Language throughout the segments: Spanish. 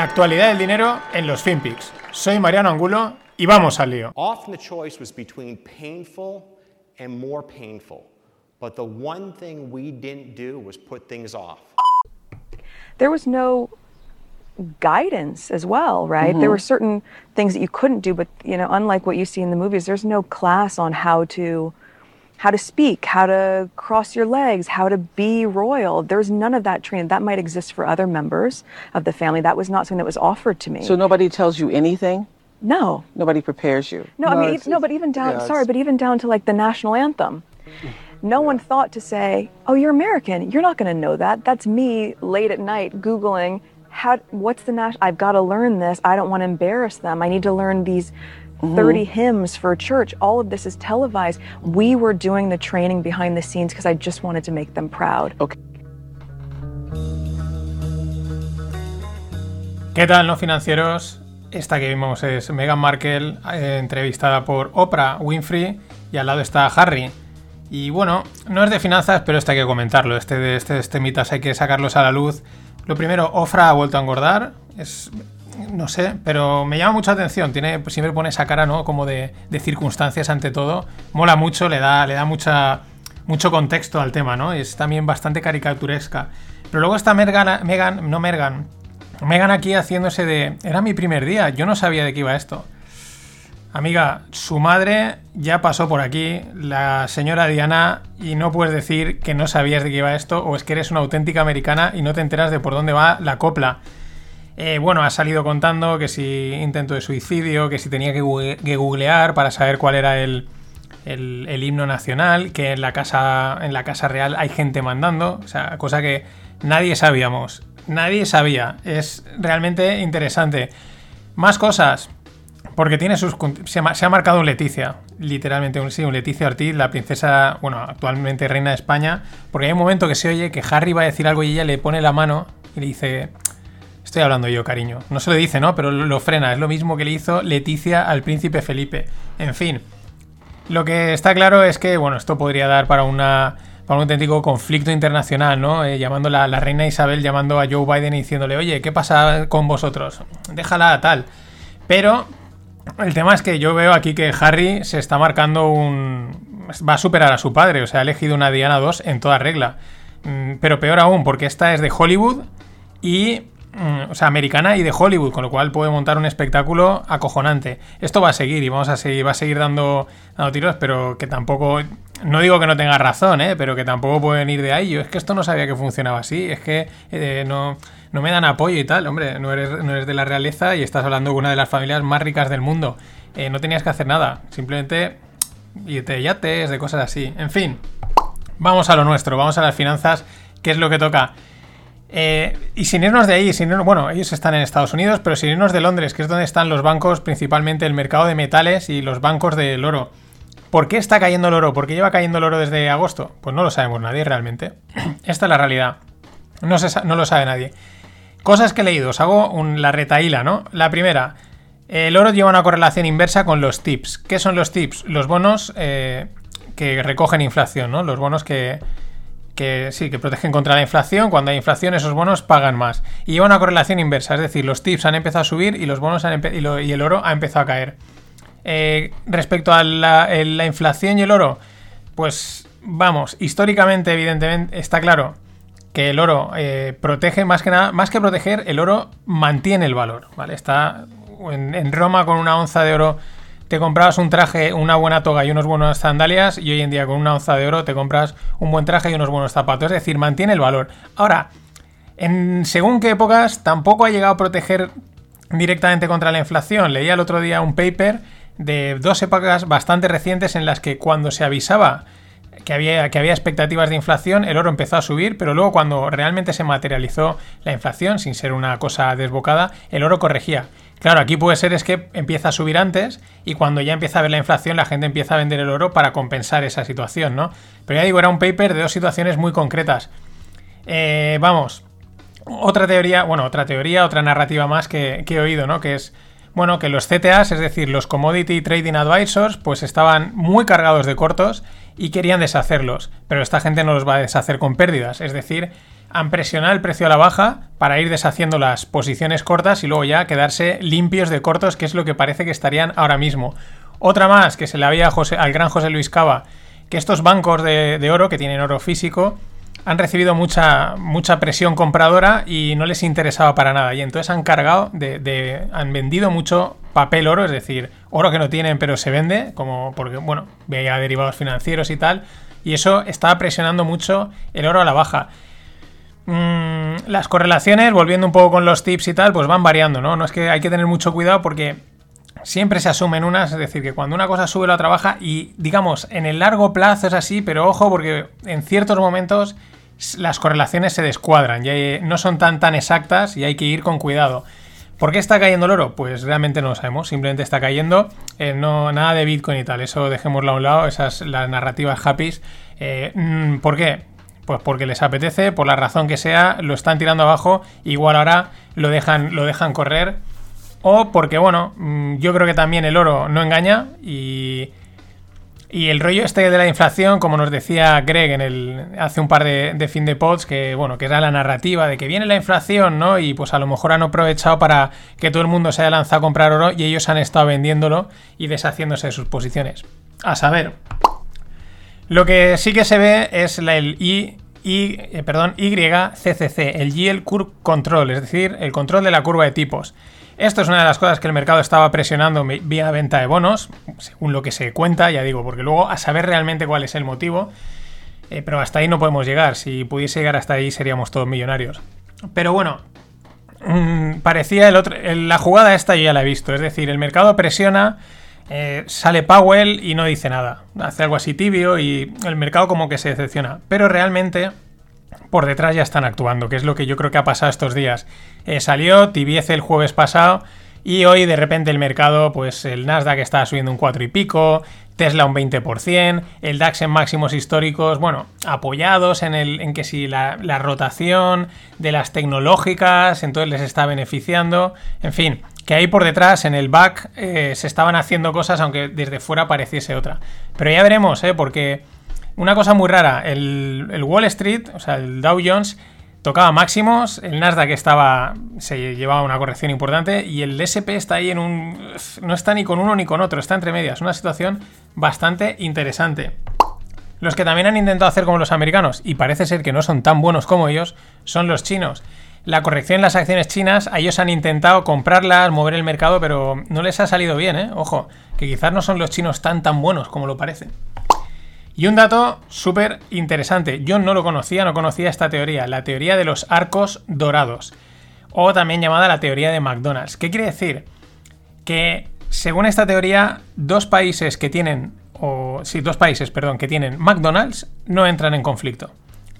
La actualidad del dinero en los FinPix. Soy Mariano Angulo y vamos al lío. Often the choice was between painful and more painful. But the one thing we didn't do was put things off. there was no guidance as well, right? There mm-hmm. were certain things that you couldn't do, but you know, unlike what you see in the movies, there's no class on how to how to speak, how to cross your legs, how to be royal. There's none of that training. That might exist for other members of the family. That was not something that was offered to me. So nobody tells you anything? no. Nobody prepares you? No, I mean, it's- e- no, but even down, yeah, sorry, but even down to like the national anthem. No one thought to say, "Oh, you're American. You're not going to know that." That's me late at night googling how what's the national I've got to learn this. I don't want to embarrass them. I need to learn these 30 hymns for church. All of this is televised. We were doing the training behind the scenes because I just wanted to make them proud. ¿Qué tal, no financieros? Esta que vimos es Meghan Markle, eh, entrevistada por Oprah Winfrey, y al lado está Harry. Y bueno, no es de finanzas, pero este hay que comentarlo. Este de este, este mitas hay que sacarlos a la luz. Lo primero, Ofra ha vuelto a engordar. Es. No sé, pero me llama mucha atención. Tiene, pues siempre pone esa cara, ¿no? Como de, de circunstancias ante todo. Mola mucho, le da, le da mucha, mucho contexto al tema, ¿no? Y es también bastante caricaturesca. Pero luego está Megan, Megan no Megan, Megan aquí haciéndose de. Era mi primer día, yo no sabía de qué iba esto. Amiga, su madre ya pasó por aquí, la señora Diana, y no puedes decir que no sabías de qué iba esto, o es que eres una auténtica americana y no te enteras de por dónde va la copla. Eh, bueno, ha salido contando que si intento de suicidio, que si tenía que, google- que googlear para saber cuál era el, el- himno nacional, que en la, casa, en la casa real hay gente mandando, o sea, cosa que nadie sabíamos. Nadie sabía. Es realmente interesante. Más cosas. Porque tiene sus. Se ha marcado un Leticia. Literalmente, un, sí, un Leticia Ortiz, la princesa, bueno, actualmente reina de España. Porque hay un momento que se oye que Harry va a decir algo y ella le pone la mano y le dice. Estoy hablando yo, cariño. No se lo dice, ¿no? Pero lo, frena. Es lo mismo que le hizo Leticia al príncipe Felipe. En fin. Lo que está claro es que, bueno, esto podría dar para un auténtico conflicto internacional, ¿no? Eh, llamando la, la reina Isabel, llamando a Joe Biden y diciéndole, oye, ¿qué pasa con vosotros? Déjala tal. Pero el tema es que yo veo aquí que Harry se está marcando un... va a superar a su padre, o sea, ha elegido una Diana 2 en toda regla. Mm, Pero peor aún, porque esta es de Hollywood y... mm, O sea, americana y de Hollywood, con lo cual puede montar un espectáculo acojonante. Esto va a seguir y vamos a seguir, va a seguir dando, dando tiros, pero que tampoco. No digo que no tenga razón, ¿eh? pero que tampoco pueden ir de ahí. Yo es que esto no sabía que funcionaba así. Es que eh, no, no me dan apoyo y tal. Hombre, no eres, no eres de la realeza y estás hablando con una de las familias más ricas del mundo. Eh, no tenías que hacer nada. Simplemente irte de yates, de cosas así. En fin, vamos a lo nuestro, vamos a las finanzas, que es lo que toca. Eh, y sin irnos de ahí, sin irnos- bueno, ellos están en Estados Unidos, pero sin irnos de Londres, que es donde están los bancos, principalmente el mercado de metales y los bancos del oro. ¿Por qué está cayendo el oro? ¿Por qué lleva cayendo el oro desde agosto? Pues no lo sabemos nadie realmente. Esta es la realidad. No, se no lo sabe nadie. Cosas que he leído, os hago un- la retaíla, ¿no? La primera, el oro lleva una correlación inversa con los tips. ¿Qué son los tips? Los bonos eh, que recogen inflación, ¿no? Los bonos que, que sí, que protegen contra la inflación. Cuando hay inflación, esos bonos pagan más. Y lleva una correlación inversa, es decir, los tips han empezado a subir y los bonos han y, y el oro ha empezado a caer. Eh, respecto a la, el- la inflación y el oro, pues vamos, históricamente, evidentemente, está claro que el oro eh, protege más que nada, más que proteger, el oro mantiene el valor, ¿vale? Está en Roma con una onza de oro te comprabas un traje, una buena toga y unos buenos sandalias y hoy en día con una onza de oro te compras un buen traje y unos buenos zapatos, es decir, mantiene el valor. Ahora, en según qué épocas tampoco ha llegado a proteger directamente contra la inflación. Leía el otro día un paper de dos épocas bastante recientes en las que cuando se avisaba que había, que había expectativas de inflación, el oro empezó a subir, pero luego cuando realmente se materializó la inflación, sin ser una cosa desbocada, el oro corregía. Claro, aquí puede ser es que empieza a subir antes y cuando ya empieza a ver la inflación la gente empieza a vender el oro para compensar esa situación, ¿no? Pero ya digo, era un paper de dos situaciones muy concretas. Eh, vamos, otra teoría, bueno, otra teoría, otra narrativa más que, que he oído, ¿no? Que es, bueno, que los CTAs, es decir, los Commodity Trading Advisors, pues estaban muy cargados de cortos y querían deshacerlos, pero esta gente no los va a deshacer con pérdidas, es decir, han presionado el precio a la baja para ir deshaciendo las posiciones cortas y luego ya quedarse limpios de cortos, que es lo que parece que estarían ahora mismo. Otra más que se le había al gran José Luis Cava, que estos bancos de, oro, que tienen oro físico, han recibido mucha, mucha presión compradora y no les interesaba para nada. Y entonces han cargado de, han vendido mucho papel oro, es decir, oro que no tienen pero se vende, como porque, bueno, veía derivados financieros y tal. Y eso estaba presionando mucho el oro a la baja. Mm, las correlaciones, volviendo un poco con los tips y tal, pues van variando, ¿no? No es que hay que tener mucho cuidado porque siempre se asumen unas, es decir, que cuando una cosa sube la otra baja y digamos, en el largo plazo es así, pero ojo porque en ciertos momentos las correlaciones se descuadran y no son tan tan exactas y hay que ir con cuidado. ¿Por qué está cayendo el oro? Pues realmente no lo sabemos, simplemente está cayendo, eh, no, nada de Bitcoin y tal, eso dejémoslo a un lado, esas las narrativas happy. Eh, mm, ¿Por qué? Pues porque les apetece, por la razón que sea, lo están tirando abajo, igual ahora lo dejan, lo dejan correr o porque, bueno, mm, yo creo que también el oro no engaña y, y el rollo este de la inflación, como nos decía Greg en el, hace un par de, fin de pods, que bueno, que era la narrativa de que viene la inflación, ¿no? Y pues a lo mejor han aprovechado para que todo el mundo se haya lanzado a comprar oro y ellos han estado vendiéndolo y deshaciéndose de sus posiciones. A saber, lo que sí que se ve es el I, eh, perdón, YCCC, el Yield Curve Control, es decir, el control de la curva de tipos. Esto es una de las cosas que el mercado estaba presionando vía venta de bonos, según lo que se cuenta, ya digo, porque luego a saber realmente cuál es el motivo, eh, pero hasta ahí no podemos llegar. Si pudiese llegar hasta ahí seríamos todos millonarios. Pero bueno, mm, parecía el otro, la jugada esta yo ya la he visto, es decir, el mercado presiona, eh, sale Powell y no dice nada, hace algo así tibio y el mercado como que se decepciona, pero realmente por detrás ya están actuando, que es lo que yo creo que ha pasado estos días. Eh, salió Tibiece el jueves pasado y hoy de repente el mercado, pues el Nasdaq está subiendo un 4 y pico, Tesla un 20%, el DAX en máximos históricos, bueno, apoyados en, el, en que si la, rotación de las tecnológicas, entonces les está beneficiando, en fin, que ahí por detrás en el back eh, se estaban haciendo cosas aunque desde fuera pareciese otra. Pero ya veremos, ¿eh? porque una cosa muy rara, el, Wall Street, o sea, el Dow Jones, tocaba máximos, el Nasdaq estaba, se llevaba una corrección importante y el SP está ahí en un... no está ni con uno ni con otro, está entre medias, una situación bastante interesante. Los que también han intentado hacer como los americanos, y parece ser que no son tan buenos como ellos, son los chinos. La corrección en las acciones chinas, a ellos han intentado comprarlas, mover el mercado, pero no les ha salido bien, ¿eh? Ojo, que quizás no son los chinos tan tan buenos como lo parece. Y un dato súper interesante, yo no lo conocía, no conocía esta teoría, la teoría de los arcos dorados, o también llamada la teoría de McDonald's. ¿Qué quiere decir? Que según esta teoría, dos países que tienen, o sí, dos países, perdón, que tienen McDonald's no entran en conflicto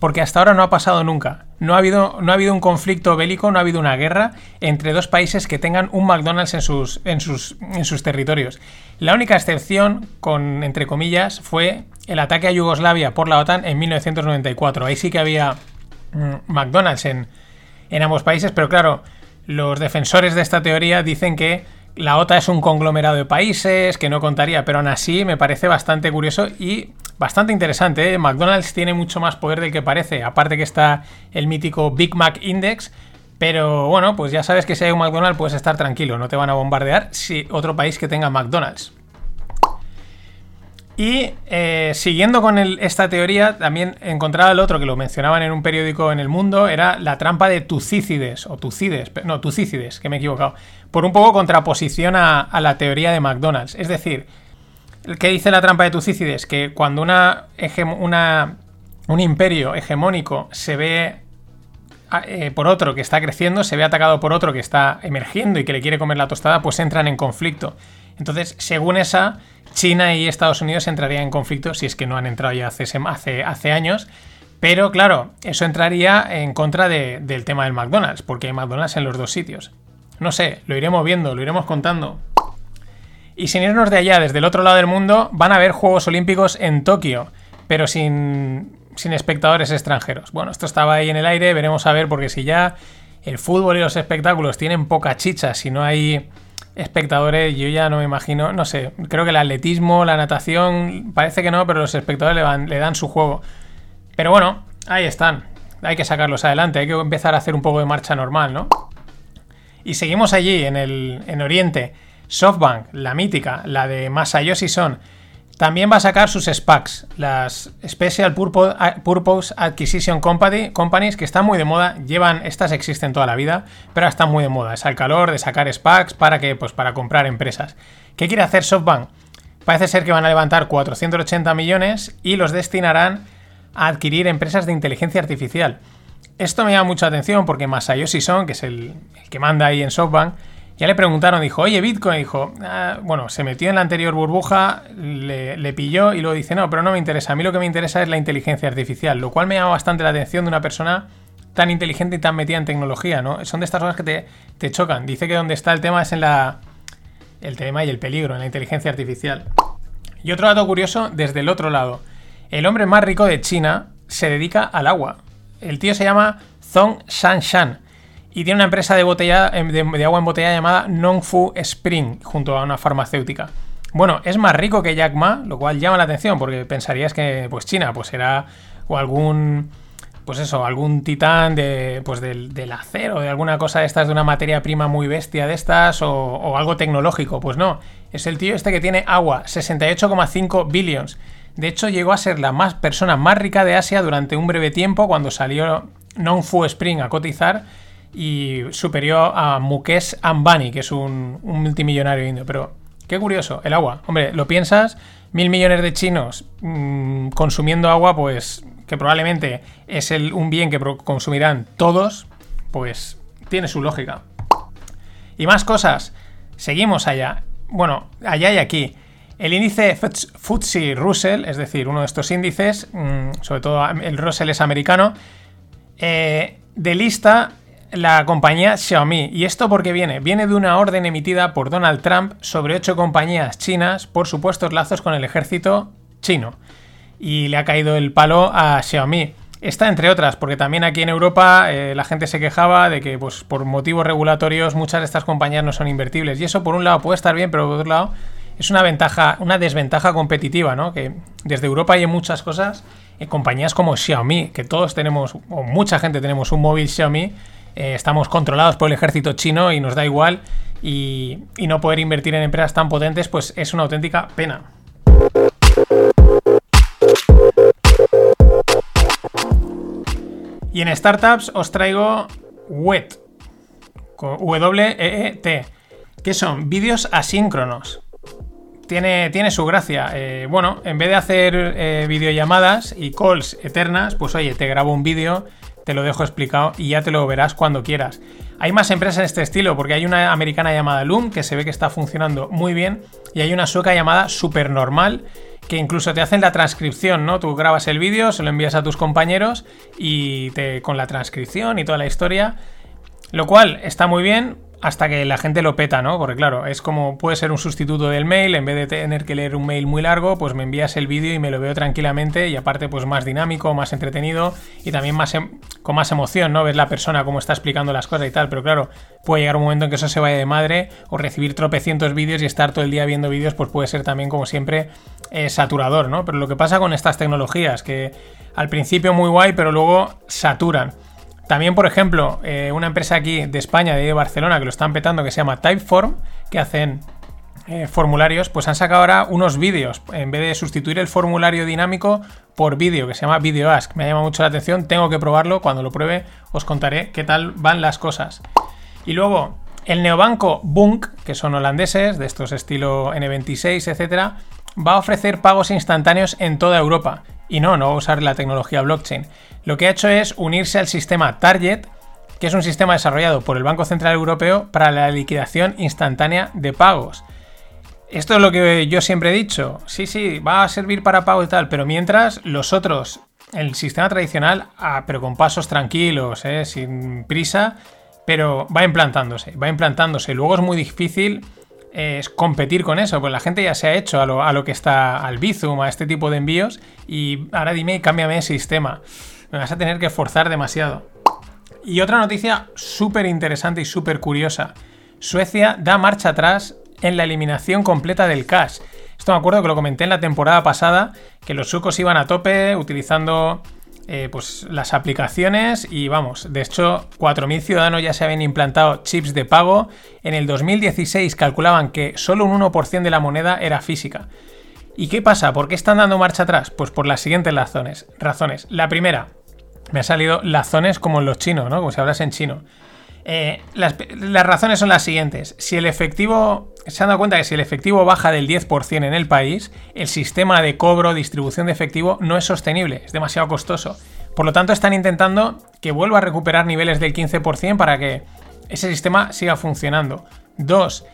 porque hasta ahora no ha pasado nunca. No ha, habido, no ha habido un conflicto bélico, no ha habido una guerra entre dos países que tengan un McDonald's en sus, en sus, en sus territorios. La única excepción, con entre comillas, fue el ataque a Yugoslavia por la OTAN en 1994. Ahí sí que había mm, McDonald's en, en ambos países, pero claro, los defensores de esta teoría dicen que la OTAN es un conglomerado de países que no contaría, pero aún así me parece bastante curioso y bastante interesante. ¿eh? McDonald's tiene mucho más poder del que parece, aparte que está el mítico Big Mac Index. Pero bueno, pues ya sabes que si hay un McDonald's puedes estar tranquilo, no te van a bombardear si otro país que tenga McDonald's. Y eh, siguiendo con esta teoría, también encontraba el otro que lo mencionaban en un periódico en el mundo, era la trampa de Tucícides, o Tucides, no, Tucícides, que me he equivocado, por un poco contraposición a, la teoría de McDonald's. Es decir, ¿qué dice la trampa de Tucícides? Que cuando una, un imperio hegemónico se ve eh, por otro que está creciendo, se ve atacado por otro que está emergiendo y que le quiere comer la tostada, pues entran en conflicto. Entonces, según esa, China y Estados Unidos entrarían en conflicto si es que no han entrado ya hace, años. Pero claro, eso entraría en contra del tema del McDonald's, porque hay McDonald's en los dos sitios. No sé, lo iremos viendo, lo iremos contando. Y sin irnos de allá, desde el otro lado del mundo, van a haber Juegos Olímpicos en Tokio, pero sin, sin espectadores extranjeros. Bueno, esto estaba ahí en el aire, veremos a ver, porque si ya el fútbol y los espectáculos tienen poca chicha, si no hay espectadores, yo ya no me imagino, no sé, creo que el atletismo, la natación, parece que no, pero los espectadores le, dan su juego. Pero bueno, ahí están. hay que sacarlos adelante, hay que empezar a hacer un poco de marcha normal, ¿no? Y seguimos allí, en, el, en Oriente. SoftBank, la mítica, la de Masayoshi Son, también va a sacar sus SPACs, las Special Purpose Acquisition Companies, que están muy de moda. Llevan, estas existen toda la vida, pero están muy de moda. Es al calor de sacar SPACs para que, pues para comprar empresas. ¿Qué quiere hacer SoftBank? Parece ser que van a levantar 480 millones y los destinarán a adquirir empresas de inteligencia artificial. Esto me llama mucha atención porque Masayoshi Son, que es el, que manda ahí en SoftBank, ya le preguntaron, dijo, oye, Bitcoin, dijo, ah, bueno, se metió en la anterior burbuja, le, pilló y luego dice, no, pero no me interesa, a mí lo que me interesa es la inteligencia artificial, lo cual me llama bastante la atención de una persona tan inteligente y tan metida en tecnología, ¿no? Son de estas cosas que te, te chocan. Dice que donde está el tema es en la... El tema y el peligro, en la inteligencia artificial. Y otro dato curioso, desde el otro lado. El hombre más rico de China se dedica al agua. El tío se llama Zhong Shanshan y tiene una empresa de, botella, em, de, agua en botella llamada Nongfu Spring, junto a una farmacéutica. Bueno, es más rico que Jack Ma, lo cual llama la atención, porque pensarías que pues China pues era o algún pues eso, algún titán de, pues del, acero, de alguna cosa de estas, de una materia prima muy bestia de estas, o, algo tecnológico. Pues no, es el tío este que tiene agua, 68,5 billions. De hecho, llegó a ser la más persona más rica de Asia durante un breve tiempo cuando salió Non-Fu Spring a cotizar y superior a Mukesh Ambani, que es un, multimillonario indio. Pero qué curioso, el agua. Hombre, lo piensas, mil millones de chinos mm, consumiendo agua, pues que probablemente es el, un bien que consumirán todos, pues tiene su lógica. Y más cosas. Seguimos allá. Bueno, allá y aquí. El índice FTSE Russell, es decir, uno de estos índices, mm, sobre todo el Russell es americano, eh, de lista la compañía Xiaomi. ¿Y esto por qué viene? Viene de una orden emitida por Donald Trump sobre ocho compañías chinas por supuestos lazos con el ejército chino. Y le ha caído el palo a Xiaomi. Esta, entre otras, porque también aquí en Europa eh, la gente se quejaba de que pues, por motivos regulatorios muchas de estas compañías no son invertibles. Y eso por un lado puede estar bien, pero por otro lado es una ventaja, una desventaja competitiva, ¿no? Que desde Europa hay muchas cosas, en compañías como Xiaomi, que todos tenemos, o mucha gente tenemos un móvil Xiaomi, eh, estamos controlados por el ejército chino y nos da igual y, no poder invertir en empresas tan potentes pues es una auténtica pena. Y en startups os traigo WET, W-E-E-T, que son vídeos asíncronos. Tiene, tiene, su gracia. Eh, bueno, en vez de hacer eh, videollamadas y calls eternas, pues oye, te grabo un vídeo te lo dejo explicado y ya te lo verás cuando quieras. Hay más empresas en este estilo, porque hay una americana llamada Loom, que se ve que está funcionando muy bien, y hay una sueca llamada Supernormal, que incluso te hacen la transcripción, ¿no? Tú grabas el vídeo, se lo envías a tus compañeros y te, con la transcripción y toda la historia, lo cual está muy bien, hasta que la gente lo peta, ¿no? Porque claro, es como puede ser un sustituto del mail, en vez de tener que leer un mail muy largo, pues me envías el vídeo y me lo veo tranquilamente y aparte pues más dinámico, más entretenido y también más em, con más emoción, ¿no? Ves la persona cómo está explicando las cosas y tal, pero claro, puede llegar un momento en que eso se vaya de madre o recibir tropecientos vídeos y estar todo el día viendo vídeos, pues puede ser también como siempre eh, saturador, ¿no? Pero lo que pasa con estas tecnologías, que al principio muy guay, pero luego saturan. También, por ejemplo, eh, una empresa aquí de España, de Barcelona, que lo están petando, que se llama Typeform, que hacen eh, formularios, pues han sacado ahora unos vídeos. En vez de sustituir el formulario dinámico por vídeo, que se llama Video Ask. Me llama mucho la atención, tengo que probarlo. Cuando lo pruebe, os contaré qué tal van las cosas. Y luego, el neobanco Bunk, que son holandeses, de estos estilo N26, etcétera, va a ofrecer pagos instantáneos en toda Europa. Y no, no va a usar la tecnología blockchain. Lo que ha hecho es unirse al sistema Target, que es un sistema desarrollado por el Banco Central Europeo para la liquidación instantánea de pagos. Esto es lo que yo siempre he dicho. Sí, sí, va a servir para pago y tal, pero mientras los otros, el sistema tradicional, ah, pero con pasos tranquilos, eh, sin prisa, pero va implantándose, va implantándose. Luego es muy difícil es competir con eso, pues la gente ya se ha hecho a lo, a lo, que está al Bizum, a este tipo de envíos, y ahora dime cámbiame el sistema. Me vas a tener que forzar demasiado. Y otra noticia súper interesante y súper curiosa. Suecia da marcha atrás en la eliminación completa del cash. Esto me acuerdo que lo comenté en la temporada pasada, que los sucos iban a tope utilizando eh, pues las aplicaciones y vamos, de hecho 4.000 ciudadanos ya se habían implantado chips de pago. En el 2016 calculaban que solo un 1% de la moneda era física. ¿Y qué pasa? ¿Por qué están dando marcha atrás? Pues por las siguientes razones. razones. La primera, me ha salido razones como en los chinos, ¿no? Como si hablas en chino. Eh, las, las, razones son las siguientes. Si el efectivo. Se han dado cuenta que si el efectivo baja del 10% en el país, el sistema de cobro, distribución de efectivo no es sostenible, es demasiado costoso. Por lo tanto, están intentando que vuelva a recuperar niveles del 15% para que ese sistema siga funcionando. Dos,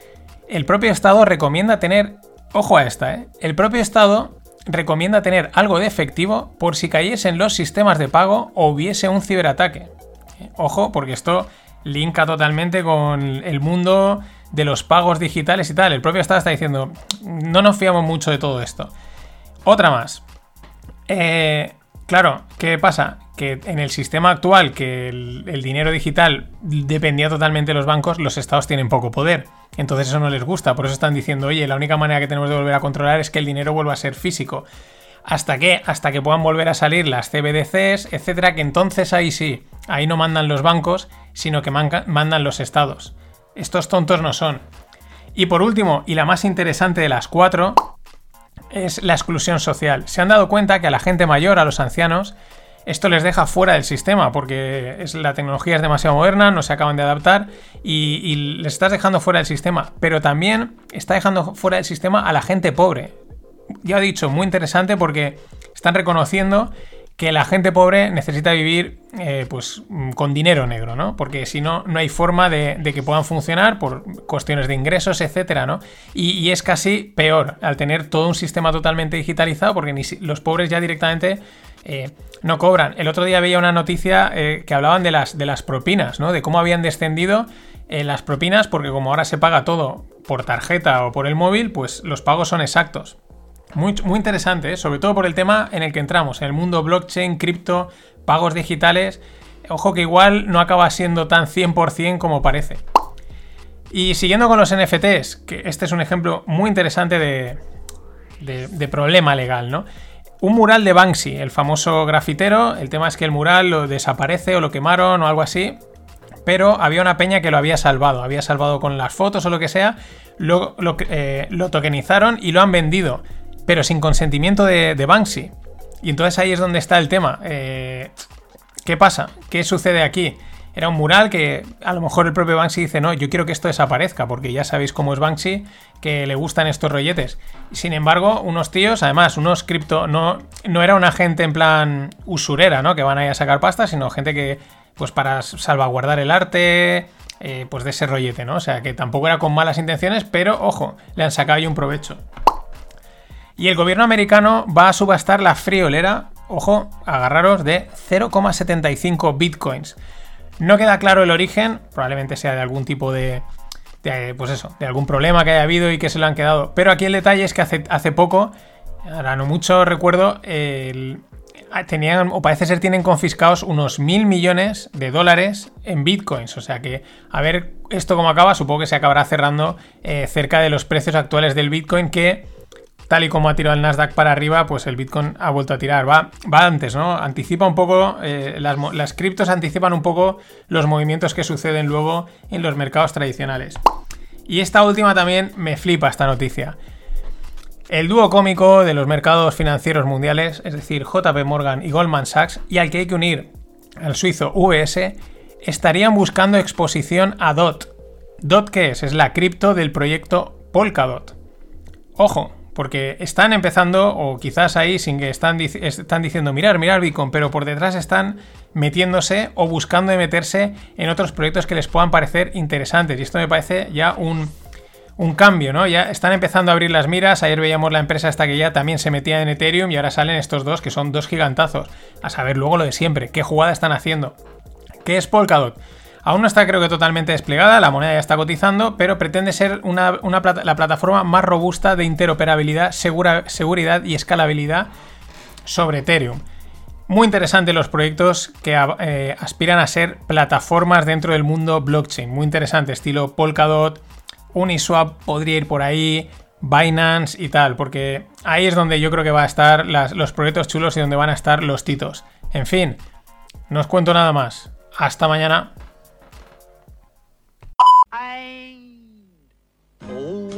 el propio Estado recomienda tener. Ojo a esta, ¿eh? El propio Estado recomienda tener algo de efectivo por si cayesen los sistemas de pago o hubiese un ciberataque. Ojo, porque esto linka totalmente con el mundo de los pagos digitales y tal. El propio Estado está diciendo, no nos fiamos mucho de todo esto. Otra más. Eh, claro, ¿qué pasa? Que en el sistema actual, que el, el, dinero digital dependía totalmente de los bancos, los estados tienen poco poder. Entonces eso no les gusta. Por eso están diciendo, oye, la única manera que tenemos de volver a controlar es que el dinero vuelva a ser físico. ¿Hasta qué? Hasta que puedan volver a salir las CBDCs, etcétera, que entonces ahí sí, ahí no mandan los bancos, sino que mandan los estados. Estos tontos no son. Y por último, y la más interesante de las cuatro, es la exclusión social. Se han dado cuenta que a la gente mayor, a los ancianos, esto les deja fuera del sistema porque es, la tecnología es demasiado moderna, no se acaban de adaptar y, y les estás dejando fuera del sistema. Pero también está dejando fuera del sistema a la gente pobre ya he dicho, muy interesante porque están reconociendo que la gente pobre necesita vivir eh, pues con dinero negro, ¿no? Porque si no, no hay forma de, que puedan funcionar por cuestiones de ingresos, etcétera, ¿no? Y, es casi peor al tener todo un sistema totalmente digitalizado porque ni los pobres ya directamente eh, no cobran. El otro día veía una noticia eh, que hablaban de las, de las propinas, ¿no? De cómo habían descendido las propinas porque como ahora se paga todo por tarjeta o por el móvil, pues los pagos son exactos. Muy, interesante, ¿eh? sobre todo por el tema en el que entramos, en el mundo blockchain, cripto, pagos digitales. Ojo que igual no acaba siendo tan 100% como parece. Y siguiendo con los NFTs, que este es un ejemplo muy interesante de, de, problema legal, ¿no? Un mural de Banksy, el famoso grafitero, el tema es que el mural lo desaparece o lo quemaron o algo así, pero había una peña que lo había salvado, había salvado con las fotos o lo que sea, lo, lo, eh, lo tokenizaron y lo han vendido pero sin consentimiento de, Banksy. Y entonces ahí es donde está el tema. Eh, ¿Qué pasa? ¿Qué sucede aquí? Era un mural que a lo mejor el propio Banksy dice, no, yo quiero que esto desaparezca, porque ya sabéis cómo es Banksy, que le gustan estos rolletes. Sin embargo, unos tíos, además, unos cripto, no, no era una gente en plan usurera, ¿no? Que van ahí a sacar pasta, sino gente que, pues para salvaguardar el arte, eh, pues de ese rollete, ¿no? O sea, que tampoco era con malas intenciones, pero ojo, le han sacado ahí un provecho. Y el gobierno americano va a subastar la friolera, ojo, agarraros, de 0,75 bitcoins. No queda claro el origen, probablemente sea de algún tipo de, pues eso, de algún problema que haya habido y que se lo han quedado. Pero aquí el detalle es que hace, hace poco, ahora no mucho recuerdo, tenían, o parece ser tienen confiscados unos mil millones de dólares en bitcoins. O sea que, a ver esto cómo acaba, supongo que se acabará cerrando eh, cerca de los precios actuales del bitcoin que tal y como ha tirado el Nasdaq para arriba, pues el Bitcoin ha vuelto a tirar. Va, va antes, ¿no? Anticipa un poco, eh, las, las criptos anticipan un poco los movimientos que suceden luego en los mercados tradicionales. Y esta última también me flipa esta noticia. El dúo cómico de los mercados financieros mundiales, es decir, JP Morgan y Goldman Sachs, y al que hay que unir al suizo UBS, estarían buscando exposición a DOT. ¿DOT qué es? Es la cripto del proyecto Polkadot. Ojo, porque están empezando, o quizás ahí sin que están, están diciendo mirar, mirar Bitcoin, pero por detrás están metiéndose o buscando de meterse en otros proyectos que les puedan parecer interesantes. Y esto me parece ya un, un cambio, ¿no? Ya están empezando a abrir las miras. Ayer veíamos la empresa hasta que ya también se metía en Ethereum y ahora salen estos dos que son dos gigantazos. A saber luego lo de siempre, qué jugada están haciendo. ¿Qué es Polkadot? Aún no está creo que totalmente desplegada, la moneda ya está cotizando, pero pretende ser una, la plataforma más robusta de interoperabilidad, seguridad y escalabilidad sobre Ethereum. Muy interesante los proyectos que eh, aspiran a ser plataformas dentro del mundo blockchain. Muy interesante, estilo Polkadot, Uniswap podría ir por ahí, Binance y tal, porque ahí es donde yo creo que va a estar los proyectos chulos y donde van a estar los titos. En fin, no os cuento nada más. Hasta mañana.